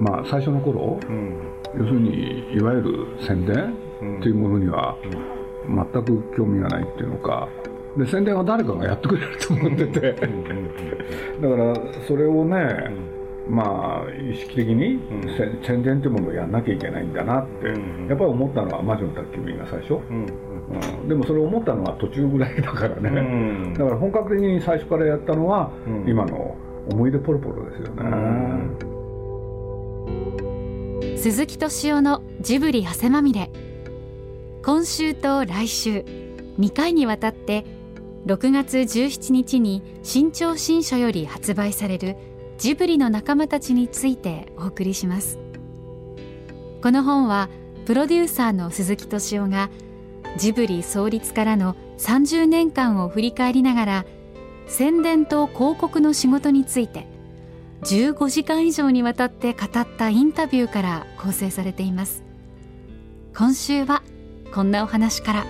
まあ最初の頃、要するにいわゆる宣伝っていうものには全く興味がないっていうのか。で宣伝は誰かがやってくれると思ってて。だからそれをね、まあ意識的に、宣伝っていうものをやんなきゃいけないんだなって、やっぱり思ったのは魔女の宅急便が最初、うん、でもそれを思ったのは途中ぐらいだからね、だから本格的に最初からやったのは、今の思い出ポロポロですよね、鈴木敏夫のジブリ汗まみれ。今週と来週2回にわたって6月17日に新潮新書より発売されるジブリの仲間たちについてお送りします。この本はプロデューサーの鈴木敏夫がジブリ創立からの30年間を振り返りながら宣伝と広告の仕事について15時間以上にわたって語ったインタビューから構成されています。今週はこんなお話から。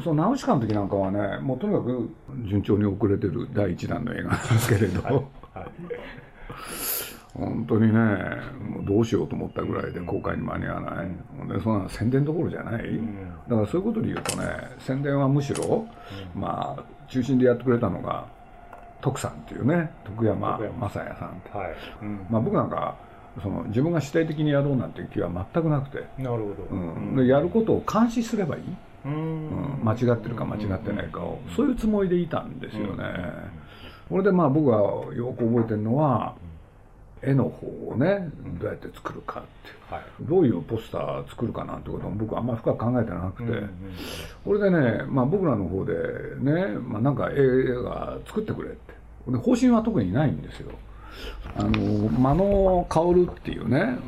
そのナウシカの時なんかはねもうとにかく順調に遅れてる第一弾の映画なんですけれど、はいはい、本当にねもうどうしようと思ったぐらいで公開に間に合わない、うん、でそんな宣伝どころじゃない、うん、だからそういうことで言うとね宣伝はむしろ、うん、まあ中心でやってくれたのが徳さんっていうね徳山雅也さんって、はい。まあ、僕なんかその自分が主体的にやろうなんていう気は全くなくて。なるほど、うん、でやることを監視すればいい。うん、間違ってるか間違ってないかを、そういうつもりでいたんですよね。これでまあ僕がよく覚えてるのは、絵の方をねどうやって作るかって、はい、どういうポスター作るかなんてことも僕あんまり深く考えてなくて、これでね、まあ、僕らの方でね、まあ、なんか絵が作ってくれって。で方針は特にないんですよ。あの間野薫っていうね、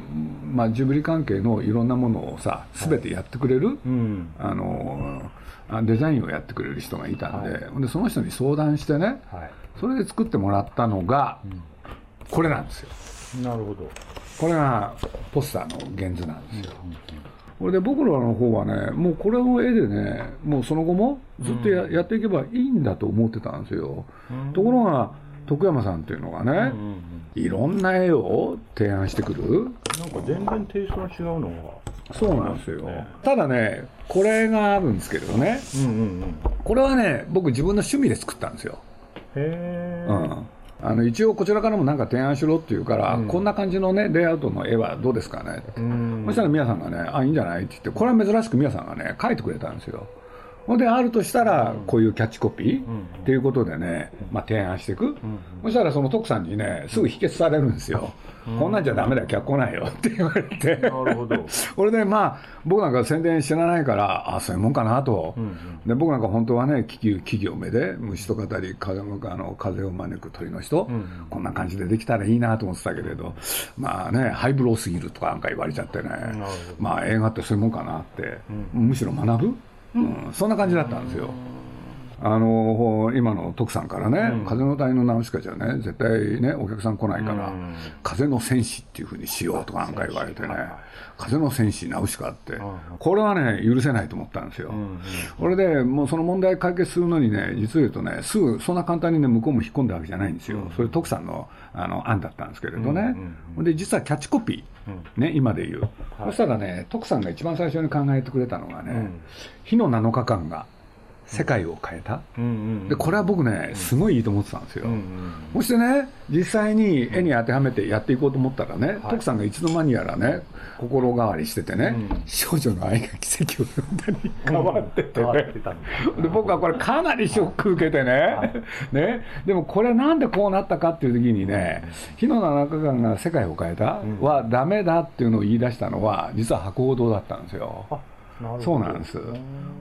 まあ、ジブリ関係のいろんなものをさ全てやってくれる、はい。うん、あのデザインをやってくれる人がいたんではい、でその人に相談してね、はい、それで作ってもらったのが、うん、これなんですよ。なるほど。これがポスターの原図なんですよ、うん、これで僕らの方はねもうこれの絵でねもうその後もずっとや,、やっていけばいいんだと思ってたんですよ、ところが徳山さんっていうのがね、うんうんうん、いろんな絵を提案してくる。なんか全然テイストの違うのが。そうなんですよ、ね、ただねこれがあるんですけれどね、うんうんうん、これはね僕自分の趣味で作ったんですよ。へえ、うんあの一応こちらからも何か提案しろって言うから、うん、こんな感じのねレイアウトの絵はどうですかねって、そしたら宮さんがね「あいいんじゃない?」って言ってこれは珍しく宮さんがね書いてくれたんですよほんであるとしたらこういうキャッチコピーっていうことでね、まあ、提案していく、そしたらその徳さんにねすぐ否決されるんですよ、こんなんじゃダメだ客来ないよって言われて。なるほど。これでまあ僕なんか宣伝知らないからあそういうもんかなと、で僕なんか本当はね企業目で虫と語り風あの風を招く鳥の人、こんな感じでできたらいいなと思ってたけれどまあねハイブローすぎるとかなんか言われちゃってね。まあ映画ってそういうもんかなって、むしろ学ぶうん、そんな感じだったんですよ。あの今の徳さんからね、うん、風の谷のナウシカじゃね、絶対ね、お客さん来ないから、うん、風の戦士っていうふうにしようとかなんか言われてね、風の戦士ナウシカって、これはね、許せないと思ったんですよ。これでもうその問題解決するのにね、実を言うとね、すぐそんな簡単にね、向こうも引っ込んだわけじゃないんですよ。それ徳さんのあの案だったんですけれどね。で、実はキャッチコピー、ね、今で言う。そしたらね、徳さんが一番最初に考えてくれたのがね、火の7日間が、世界を変えた、でこれは僕ねすごいいいと思ってたんですよ、そしてね実際に絵に当てはめてやっていこうと思ったらね、徳さんがいつの間にやらね心変わりしててね、うん、少女の愛が奇跡を生んだに変わっててね、で僕はこれかなりショック受けてね。はい、ね。でもこれなんでこうなったかっていう時にね火の七日間が世界を変えたはダメだっていうのを言い出したのは実は博報堂だったんですよ。そうなんです。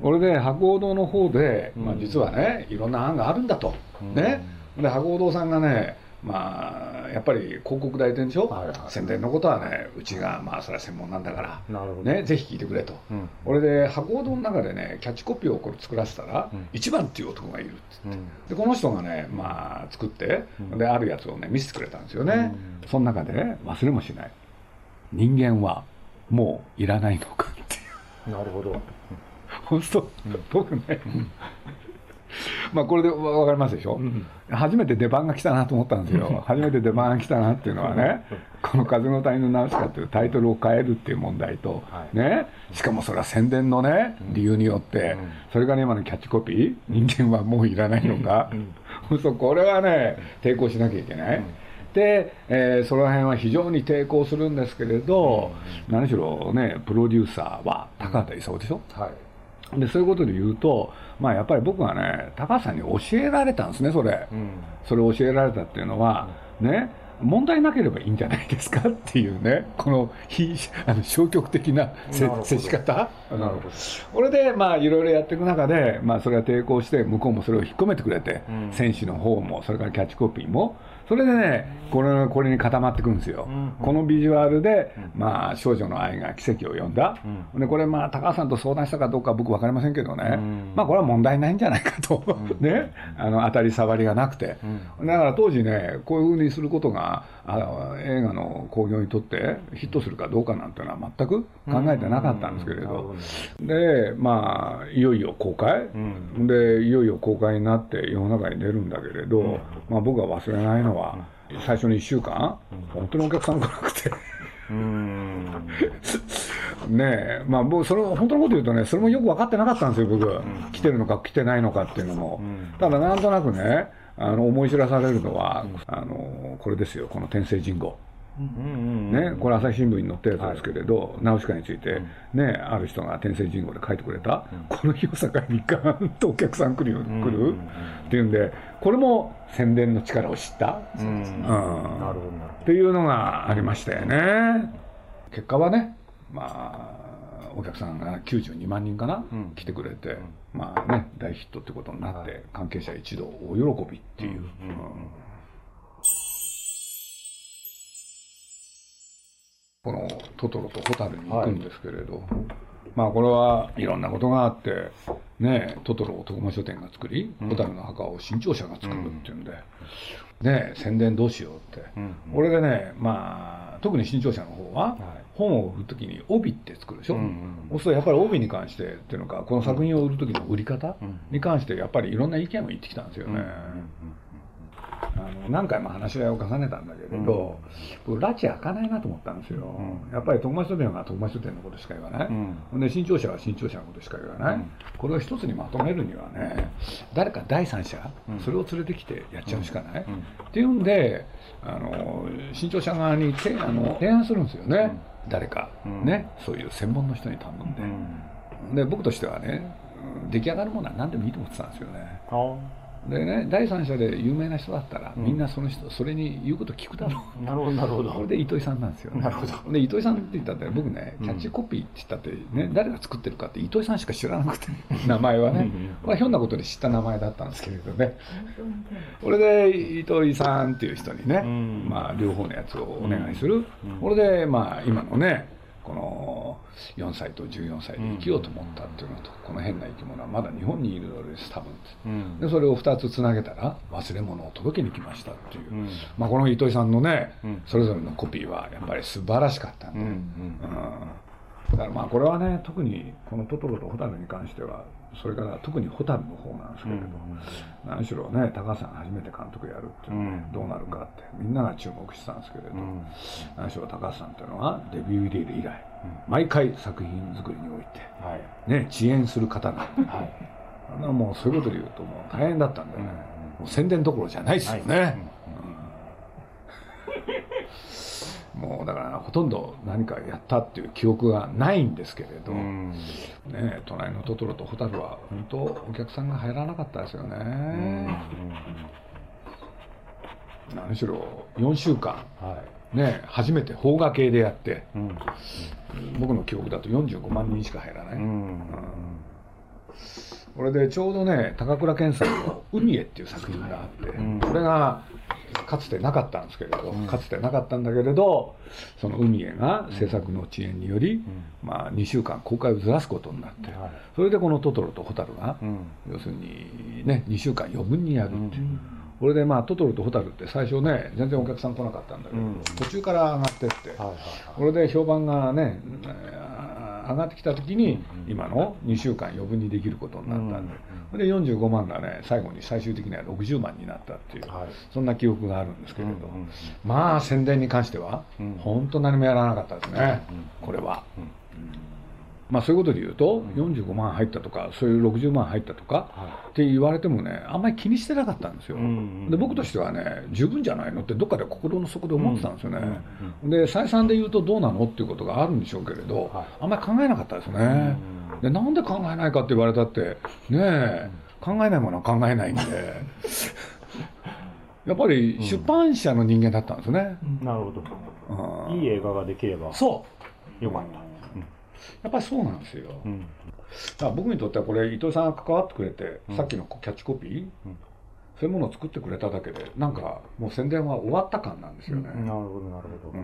これで博報堂の方で、まあ、実はねいろんな案があるんだと、ね。で博報堂さんがねまあやっぱり広告代理店でしょ、はいはい、宣伝のことはねうちがまあそれは専門なんだから。ねぜひ聞いてくれと、うん、これで博報堂の中でねキャッチコピーをこれ作らせたら、うん、一番っていう男がいるっつって、うん、でこの人がねまあ作って、であるやつをね見せてくれたんですよね、その中でね忘れもしない。人間はもういらないのかなるほど。本当、僕ね、まあこれで分かりますでしょ、うん、初めて出番が来たなと思ったんですよ。初めて出番が来たなっていうのはねこの「風の谷のナウシカ」っていうタイトルを変えるっていう問題と、はい、ね。しかもそれは宣伝のね理由によって、それがね今のキャッチコピー人間はもういらないのか、うん、そうこれはね抵抗しなきゃいけない、で、えー、その辺は非常に抵抗するんですけれど、何しろねプロデューサーは高畑勲でしょ、はい。でそういうことで言うと、まあ、やっぱり僕はね、高橋さんに教えられたんですね、それ、うん、それを教えられたっていうのは、ね、問題なければいいんじゃないですかっていうね、この非あの消極的な接し方、なるほど。これでまあいろいろやっていく中で、まあ、それは抵抗して、向こうもそれを引っ込めてくれて、うん、選手の方も、それからキャッチコピーも、それでね、これこれに固まってくるんですよ、うんうん、このビジュアルで、まあ、少女の愛が奇跡を呼んだ、うん、でこれ、まあ、高橋さんと相談したかどうか僕分かりませんけどね、うん、まあ、これは問題ないんじゃないかと、ね、あの当たり障りがなくて、だから当時ね、こういうふうにすることがあ映画の興行にとってヒットするかどうかなんていうのは全く考えてなかったんですけれど、で、まあ、いよいよ公開、でいよいよ公開になって世の中に出るんだけれど、まあ、僕は忘れないのは、最初の1週間、本当にお客さん来なくて。うん。ねえ、まあ、僕、それ、本当のこと言うとね、それもよく分かってなかったんですよ、僕、うん、来てるのか来てないのかっていうのも、うん、ただ、なんとなくね、あの思い知らされるのは、うん、あのこれですよ、この天聖人語。ね、これ朝日新聞に載ったやつですけれど、ナウシカについて、ね、ある人が天聖人語で書いてくれた、この日を境にガーンとお客さん来るよ来るっていうんで、これも宣伝の力を知った、うん。なるほどっていうのがありましたよね。結果はね、まあ、お客さんが92万人かな、うん、来てくれて、まあね、大ヒットってことになって、関係者一同大喜びっていう。うん。このトトロとホタルに行くんですけれど、はい、まあこれはいろんなことがあってねトトロを徳間書店が作り、ホタルの墓を新潮社が作るっていうんで、ね宣伝どうしようって、うん、これでねまあ特に新潮社の方は、本を売るときに帯って作るでしょ、うんうん、そうするとやっぱり帯に関してっていうのかこの作品を売る時の売り方に関してやっぱりいろんな意見を言ってきたんですよね。うんうんうんあの何回も話し合いを重ねたんだけれど、うん、拉致開かないなと思ったんですよ、うん、やっぱり徳間書店は徳間書店のことしか言わない、うん、で新潮社は新潮社のことしか言わない、うん、これを一つにまとめるにはね誰か第三者、それを連れてきてやっちゃうしかない、っていうんであの新潮社側にてあの提案するんですよね、誰か、ね。そういう専門の人に頼んで、で僕としてはね出来上がるものは何でもいいと思ってたんですよね。でね、第三者で有名な人だったら、みんなその人、それに言うこと聞くだろう。なるほど、なるほど。これで糸井さんなんですよ、ね。なるほど。で、糸井さんって言ったって、僕ね、キャッチコピーって言ったってね、誰が作ってるかって糸井さんしか知らなくて、名前はね。これひょんなことで知った名前だったんですけれどね。これで、糸井さんっていう人にね、まあ、両方のやつをお願いする。これで、まあ、今のね、この4歳と14歳で生きようと思ったっていうのと、この変な生き物はまだ日本にいるのです多分、うん、でそれを2つつなげたら忘れ物を届けに来ましたっていう、うん、まあ、この糸井さんのね、うん、それぞれのコピーはやっぱり素晴らしかったんで、うんだからまあこれはね特にこのトトロとホタルに関してはそれから特にホタルの方なんですけれど、何しろね高橋さんが初めて監督やるっていうのね、どうなるかってみんなが注目してたんですけれど、何しろ高橋さんっていうのはデビュー入れ以来毎回作品作りにおいて、ね、遅延する方が、はい、もうそういうことで言うともう大変だったんでね、もう宣伝どころじゃないですよね、もうだからほとんど何かやったっていう記憶がないんですけれど、ね、隣のトトロとホタルは本当お客さんが入らなかったですよね、何しろ4週間、はい。ね、初めて邦画系でやって、うん、僕の記憶だと45万人しか入らない、うん、これでちょうどね高倉健さんの「海へ」っていう作品があって、これがかつてなかったんですけれど、かつてなかったんだけれどその「海へ」が制作の遅延により、まあ、2週間公開をずらすことになって、それでこの「トトロとホタルが、要するにね2週間余分にやるっていう。これでまあトトロとホタルって最初ね全然お客さん来なかったんだけど、うん、途中から上がってって、はいはいはい、これで評判がね上がってきた時に今の2週間余分にできることになったんで、うん、で45万がね最後に最終的には60万になったっていう、はい、そんな記憶があるんですけれど、まあ宣伝に関しては本当何もやらなかったですね、これは。まあ、そういうことで言うと、45万入ったとか、そういう60万入ったとかって言われてもね、あんまり気にしてなかったんですよ。で僕としてはね、十分じゃないのってどっかで心の底で思ってたんですよね。で、再三で言うとどうなのっていうことがあるんでしょうけれど、あんまり考えなかったですね。で、なんで考えないかって言われたって、ねえ、考えないものは考えないんで。やっぱり出版社の人間だったんですね。なるほど。いい映画ができれば。そう。よかった。やっぱりそうなんですよ、うん、僕にとってはこれ伊藤さんが関わってくれて、うん、さっきのキャッチコピー、うん、そういうものを作ってくれただけでなんかもう宣伝は終わった感なんですよね、なるほどなるほど、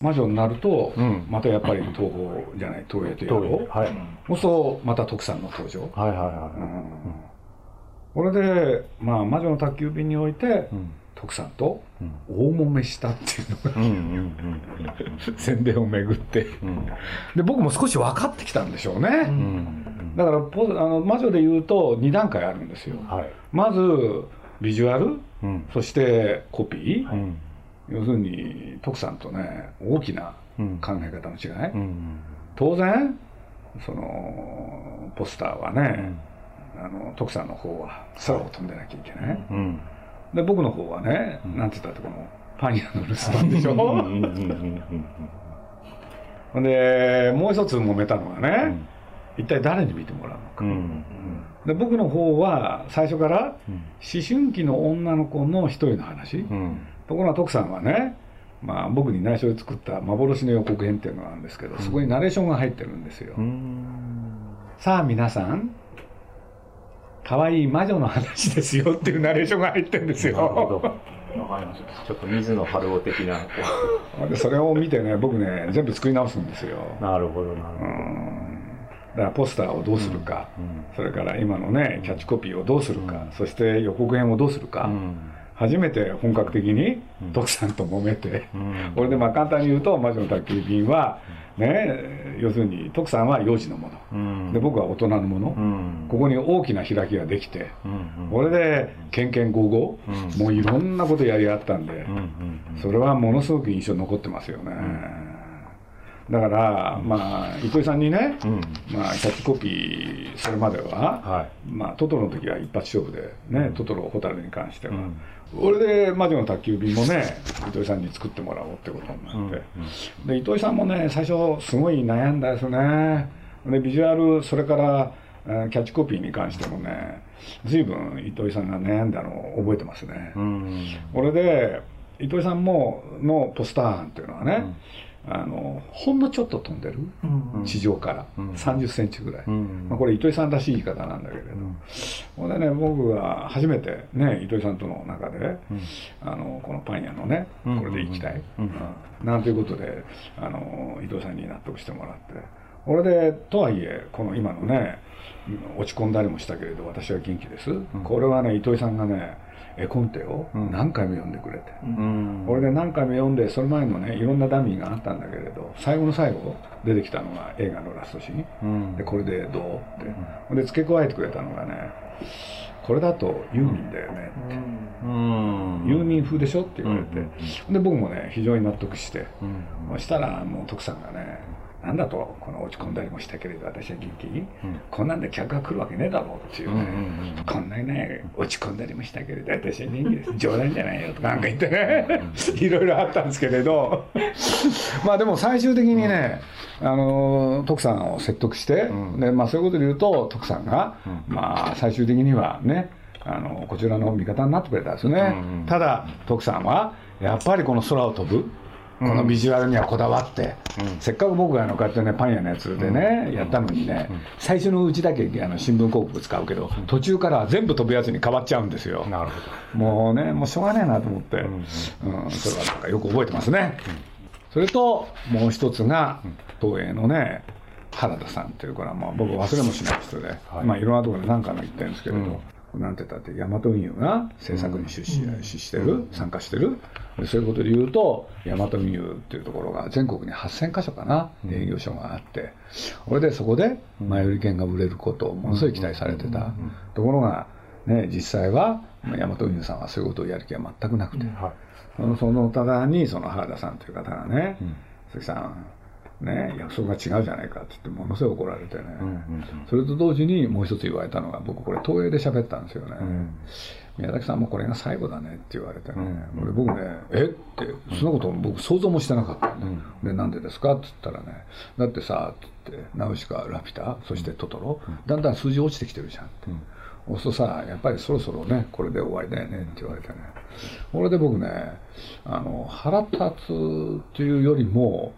魔女になると、またやっぱり東宝じゃない東映とやろう、はい、そうするとまた徳さんの登場。はいはいはい、これで、まあ、魔女の宅急便において、徳さんと大揉めしたっていうのが 宣伝をめぐって、で僕も少し分かってきたんでしょうね、だからポあの魔女で言うと2段階あるんですよ、はい、まずビジュアル、そしてコピー、要するに徳さんとね大きな考え方の違い、当然そのポスターはね、あの徳さんの方は空を飛んでなきゃいけない、で僕の方はね、うん、なんて言ったってこのパン屋の留守番でしょ？ほん。でもう一つ揉めたのはね、うん、一体誰に見てもらうのか、うん、で僕の方は最初から思春期の女の子の一人の話、ところが徳さんはねまあ、僕に内緒で作った幻の予告編っていうのがあるんですけど、そこにナレーションが入ってるんですよ。さあ皆さん可愛い魔女の話ですよっていうナレーションが入ってるんですよ。なるほど。わかりました。ちょっと水野晴夫的な。それを見てね、僕ね、全部作り直すんですよ。なるほど、なるほど。だからポスターをどうするか、うんうん、それから今のね、キャッチコピーをどうするか、うん、そして予告編をどうするか、初めて本格的に徳さんと揉めて、これでまあ簡単に言うと、魔女の宅急便は、ね、要するに徳さんは幼児のもの、うん、で僕は大人のもの、うん、ここに大きな開きができて、うんうん、これでけんけんごうごう、もういろんなことやり合ったんで、うんうんうん、それはものすごく印象残ってますよね。だから、まあ、糸井さんにね、うん、まあ、キャッチコピーそれまでは、はい、まあ、トトロの時は一発勝負でね、トトロ、ホタルに関しては、俺で魔女の宅急便もね糸井さんに作ってもらおうってことになって、うんうん、で糸井さんもね最初すごい悩んだですね。でビジュアルそれからキャッチコピーに関してもね随分糸井さんが悩んだのを覚えてますね、うん、俺で糸井さんものポスター案っていうのはね、あのほんのちょっと飛んでる、地上から。3 0センチぐらい、まあ、これ糸井さんらしい言い方なんだけれど、ほんでね僕が初めてね糸井さんとの中で、あのこのパン屋のねこれで行きたい、なんていうことであの糸井さんに納得してもらってこれでとはいえこの今のね落ち込んだりもしたけれど私は元気です、これはね糸井さんがね絵コンテを何回も読んでくれて、うん、俺で何回も読んでその前のねいろんなダミーがあったんだけれど最後の最後出てきたのが映画のラストシーン、うん、でこれでどうって、うん、で付け加えてくれたのがねこれだとユーミンだよねって、うん、ユーミン風でしょって言われて、で僕もね非常に納得して、そしたらもう徳さんがねなんだとこの落ち込んだりもしたけれど私は元気、うん、こんなんで客が来るわけねえだろうっていう。ね、うんうん、こんなにね落ち込んだりもしたけれど私は元気です。冗談じゃないよとかなんか言ってね。いろいろあったんですけれど。まあでも最終的にね、あの徳さんを説得して、でまあ、そういうことで言うと徳さんが、まあ最終的にはねあのこちらの味方になってくれたんですね、ただ徳さんはやっぱりこの空を飛ぶこのビジュアルにはこだわって、せっかく僕があのこうやってねパン屋のやつでね、やったのにね、最初のうちだけあの新聞広告使うけど、途中からは全部飛ぶやつに変わっちゃうんですよ。なるほど。もうねもうしょうがねえなと思って、うん。それはなんかよく覚えてますね、それともう一つが東映のね原田さんっていうから、まあ、僕忘れもしない人で、はい。まあ、いろんなところで何回も言ってるんですけれど、なんて言ったってヤマト運輸が制作に出資,、してる、参加してる。そういうことで言うとヤマト運輸っていうところが全国に8000箇所かな、営業所があってこれでそこで前売り券が売れることをものすごい期待されてた、ところが、ね、実際はヤマト運輸さんはそういうことをやる気は全くなくて、はい、そのただにその原田さんという方がね、鈴木さんね、約束が違うじゃないかって言ってものすごい怒られてね、うんうんうん、それと同時にもう一つ言われたのが僕これ東映で喋ったんですよね、うん、宮崎さんもこれが最後だねって言われてね、うん。うん、僕ねえ？ってそんなこと僕想像もしてなかったん。で,、でなんでですかって言ったらねだってさって言ってナウシカラピュタそしてトトロ、だんだん数字落ちてきてるじゃんって。そうするとさやっぱりそろそろねこれで終わりだよねって言われてね。これで僕ねあの腹立つっていうよりも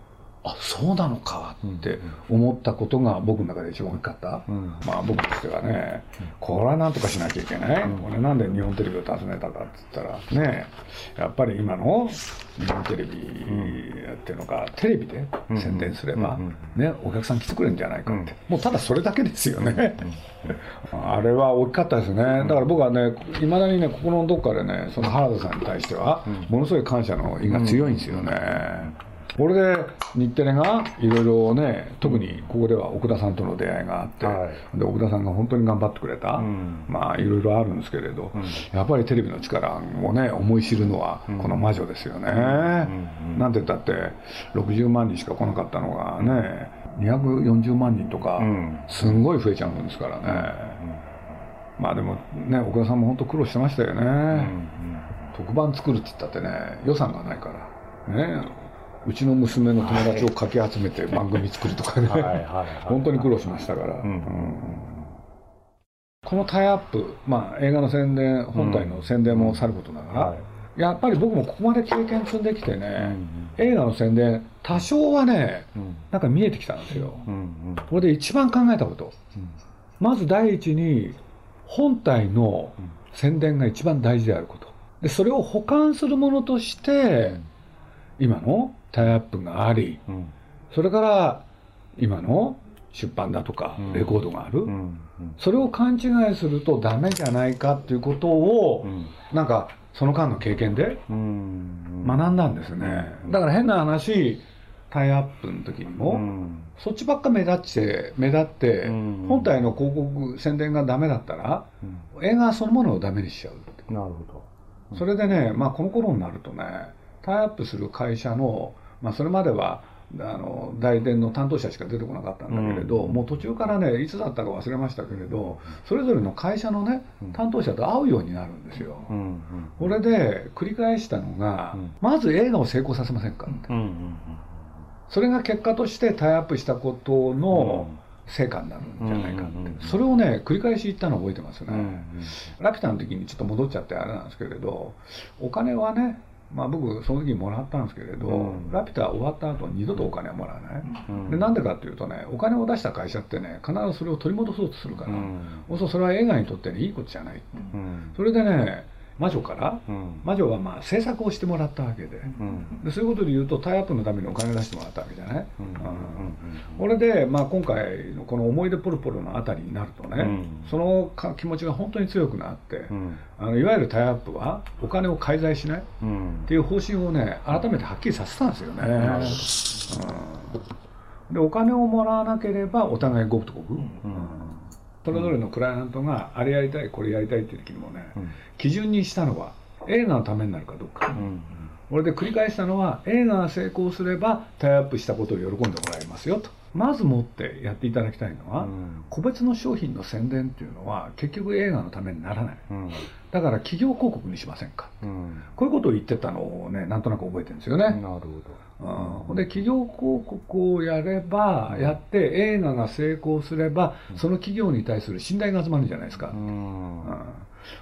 あそうなのかって思ったことが僕の中で一番大きかった、うん、まあ僕としてはねこれはなんとかしなきゃいけない、うん、これなんで日本テレビを訪ねたかって言ったらねやっぱり今の日本テレビっていうのがテレビで宣伝すれば、ね、お客さん来てくれるんじゃないかって、もうただそれだけですよね。あれは大きかったですね。だから僕はねいまだにね心のどっかでねその原田さんに対してはものすごい感謝の意が強いんですよね、これで日テレがいろいろね特にここでは奥田さんとの出会いがあって、はい、で奥田さんが本当に頑張ってくれた、うん、まあいろいろあるんですけれど、うん、やっぱりテレビの力をね思い知るのはこの魔女ですよね、うん、なんて言ったって60万人しか来なかったのがね240万人とかすんごい増えちゃうんですからね、まあでもね奥田さんも本当苦労してましたよね、特番作るって言ったってね予算がないから。ねうちの娘の友達をかき集めて番組作るとかね、本当に苦労しましたから。このタイアップ、まあ、映画の宣伝、本体の宣伝もさることながら、やっぱり僕もここまで経験積んできてね、映画の宣伝、多少はね、なんか見えてきたんですよ。これで一番考えたこと。まず第一に、本体の宣伝が一番大事であること。で、それを補完するものとして、今のタイアップがあり、うん、それから今の出版だとかレコードがある、うん、それを勘違いするとダメじゃないかっていうことを、うん、なんかその間の経験で学んだんですね、だから変な話タイアップの時にも、そっちばっか目立って目立って、本体の広告宣伝がダメだったら、映画そのものをダメにしちゃうなるほど、それでねまあこの頃になるとねタイアップする会社のまあ、それまではあの代理店の担当者しか出てこなかったんだけれど、うん、もう途中からねいつだったか忘れましたけれどそれぞれの会社のね担当者と会うようになるんですよ、うんうん、これで繰り返したのが、うん、まず映画を成功させませんかって、うんうんうん、それが結果としてタイアップしたことの、成果になるんじゃないかって、それをね繰り返し言ったのを覚えてますね、うんうん、ラピュタの時にちょっと戻っちゃってあれなんですけれどお金はねまあ、僕その時もらったんですけれど、うん、ラピュタ終わった後二度とお金はもらわない、うん、でなんでかっていうとねお金を出した会社ってね必ずそれを取り戻そうとするから、うん、そそれは映画にとって、ね、いいことじゃない、うん、それでね魔女から、うん、魔女はまあ制作をしてもらったわけで。うん、でそういうことで言うとタイアップのためにお金出してもらったわけじゃない、これで、まあ、今回のこの「思い出ポロポロ」のあたりになるとね、うん、その気持ちが本当に強くなって、あのいわゆるタイアップはお金を介在しないっていう方針をね改めてはっきりさせたんですよね。でお金をもらわなければお互い五分と五分。それぞれのクライアントがあれやりたいこれやりたいっていう時にもね、うん、基準にしたのは映画のためになるかどうか、うん、これで繰り返したのは映画が成功すればタイアップしたことを喜んでもらえますよと。まずもってやっていただきたいのは、うん、個別の商品の宣伝っていうのは結局映画のためにならない、だから企業広告にしませんか、こういうことを言ってたのをねなんとなく覚えてるんですよね。なるほどうん、で企業広告をやれば、やって映画が成功すれば、その企業に対する信頼が集まるんじゃないですか、うん。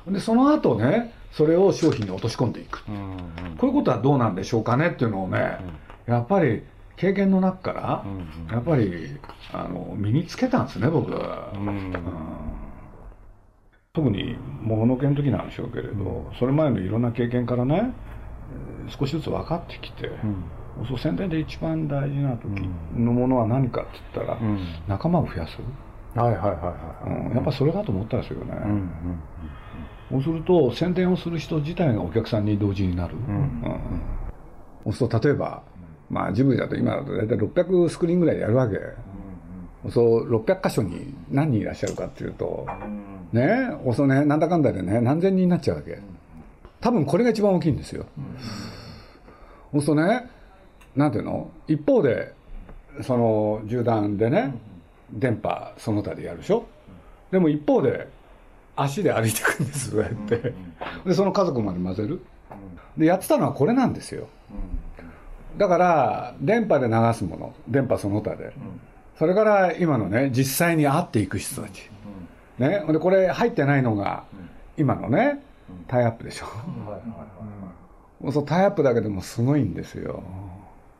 うん、でその後ねそれを商品に落とし込んでいく、うんこういうことはどうなんでしょうかねっていうのをね、やっぱり経験の中から、やっぱりあの身につけたんですね僕。は、特にもののけの時なんでしょうけれど、それ前のいろんな経験からね少しずつ分かってきて、そう宣伝で一番大事な時のものは何かって言ったら、仲間を増やす。はいはいはいはい、うん、やっぱそれだと思ったんですよね、うんうんそうすると宣伝をする人自体がお客さんに同時になる、うん。うん、そうすると例えば、まあ、ジブリだと今だと大体600スクリーンぐらいやるわけ、うん、そう600箇所に何人いらっしゃるかっていうと、ねそうねなんだかんだでね何千人になっちゃうわけ。多分これが一番大きいんですよ、そうするとねなんていうの？一方でその銃弾でね電波その他でやるでしょ？でも一方で足で歩いていくんですそうやって。でその家族まで混ぜる。でやってたのはこれなんですよ。だから電波で流すもの。電波その他で。それから今のね実際に会っていく人たち。ね？でこれ入ってないのが今のねタイアップでしょ。そうタイアップだけでもすごいんですよ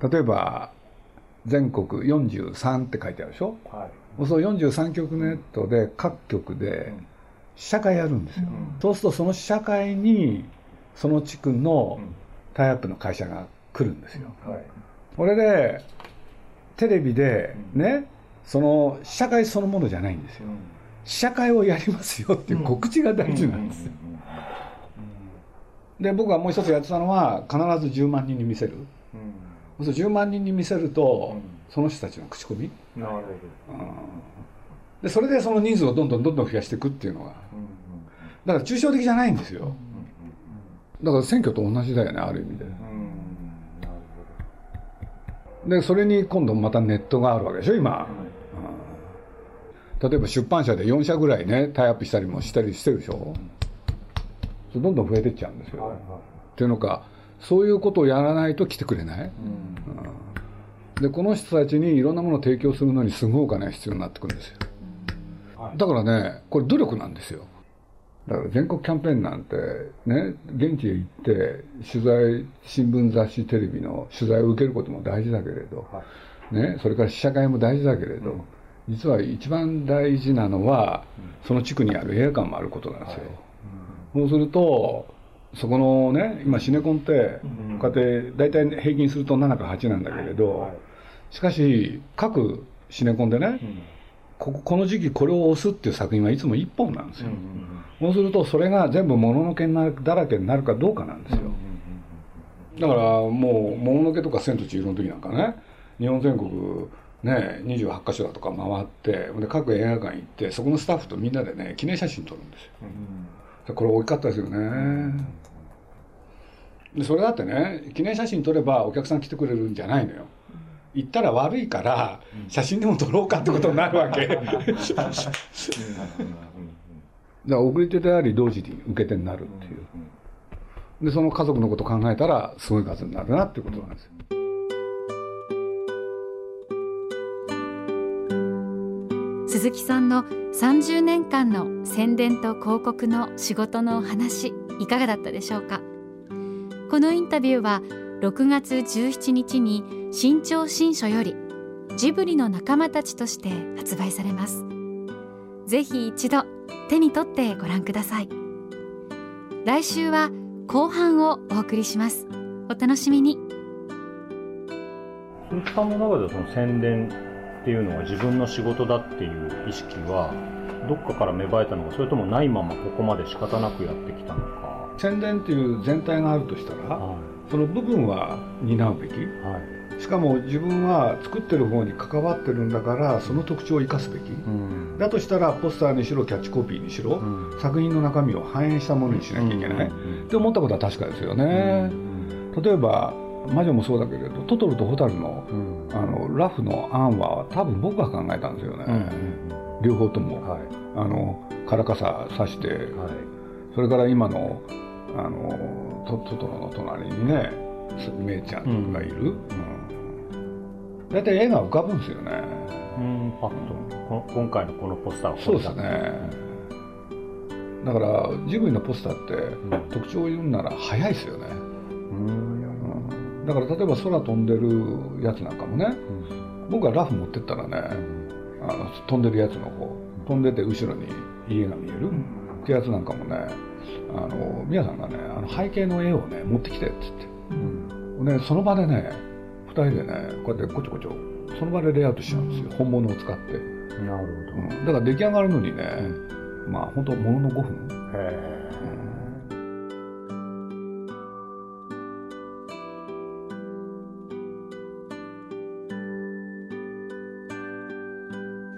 例えば全国43って書いてあるでしょ、はい、そう43局ネットで各局で試写会やるんですよ、うん、そうするとその試写会にその地区のタイアップの会社が来るんですよ、はい、これでテレビでね、その試写会そのものじゃないんですよ、試写会をやりますよっていう告知が大事なんですよ、で僕がもう一つやってたのは必ず10万人に見せる、うん、10万人に見せると、その人たちの口コミ？なるほど、でそれでその人数をどんどんどんどん増やしていくっていうのが、だから抽象的じゃないんですよ、だから選挙と同じだよねある意味で、でそれに今度またネットがあるわけでしょ今、例えば出版社で4社ぐらいねタイアップしたりもしたりしてるでしょ。どんどん増えてっちゃうんですよ、っていうのかそういうことをやらないと来てくれない、うん、でこの人たちにいろんなものを提供するのにすごいお金が必要になってくるんですよ。だからね、これ努力なんですよ。だから全国キャンペーンなんて、ね、現地へ行って、取材、新聞、雑誌、テレビの取材を受けることも大事だけれど、はい、ね、それから試写会も大事だけれど、うん、実は一番大事なのは、うん、その地区にある映画館もあることなんですよ。はい。うん、そうすると、そこのね、今シネコンって、こうやって大体平均すると7か8なんだけれど、はい、しかし、各シネコンでね、ここの時期これを押すっていう作品はいつも1本なんですよ、そうするとそれが全部もののけだらけになるかどうかなんですよ、だからもうもののけとか「千と千尋」の時なんかね日本全国ね28か所だとか回ってで各映画館行ってそこのスタッフとみんなでね記念写真撮るんですよ、これ大きかったですよね、でそれだってね記念写真撮ればお客さん来てくれるんじゃないのよ。行ったら悪いから写真でも撮ろうかってことになるわけ。だから遅れてであり同時に受け手になるっていう。でその家族のこと考えたらすごい数になるなっていうことなんですよ鈴木さんの30年間の宣伝と広告の仕事のお話いかがだったでしょうか？このインタビューは6月17日に新潮新書よりジブリの仲間たちとして発売されます。ぜひ一度手に取ってご覧ください。来週は後半をお送りします。お楽しみに。鈴木さんの中でその宣伝っていうのは自分の仕事だっていう意識はどっかから芽生えたのかそれともないままここまで仕方なくやってきたのか。宣伝っていう全体があるとしたら、はい。その部分は担うべき、はい、しかも自分は作ってる方に関わってるんだからその特徴を生かすべき、うん、だとしたらポスターにしろキャッチコピーにしろ、うん、作品の中身を反映したものにしなきゃいけない、って思ったことは確かですよね、例えば魔女もそうだけれどトトロとホタルの,、あのラフの案は多分僕が考えたんですよね、両方とも、はい、あのカラカサさして、はい、それから今のあのトトロの隣にねめいちゃんがいる、うん。大体絵が浮かぶんですよね。うんパッと。今回のこのポスターはそうですね。だからジブリのポスターって特徴を言うなら速いですよね、うん、だから例えば空飛んでるやつなんかもね、うん、僕はラフ持ってったらね、あの飛んでるやつの方飛んでて後ろに家が見える、ってやつなんかもねあの宮さんがねあの背景の絵をね持ってきてっつって、うん、でその場でね2人でねこうやってこちょこちょその場でレイアウトしちゃうんですよ、本物を使って。なるほど、うん、だから出来上がるのにね、うん、まあ本当ものの5分。へえ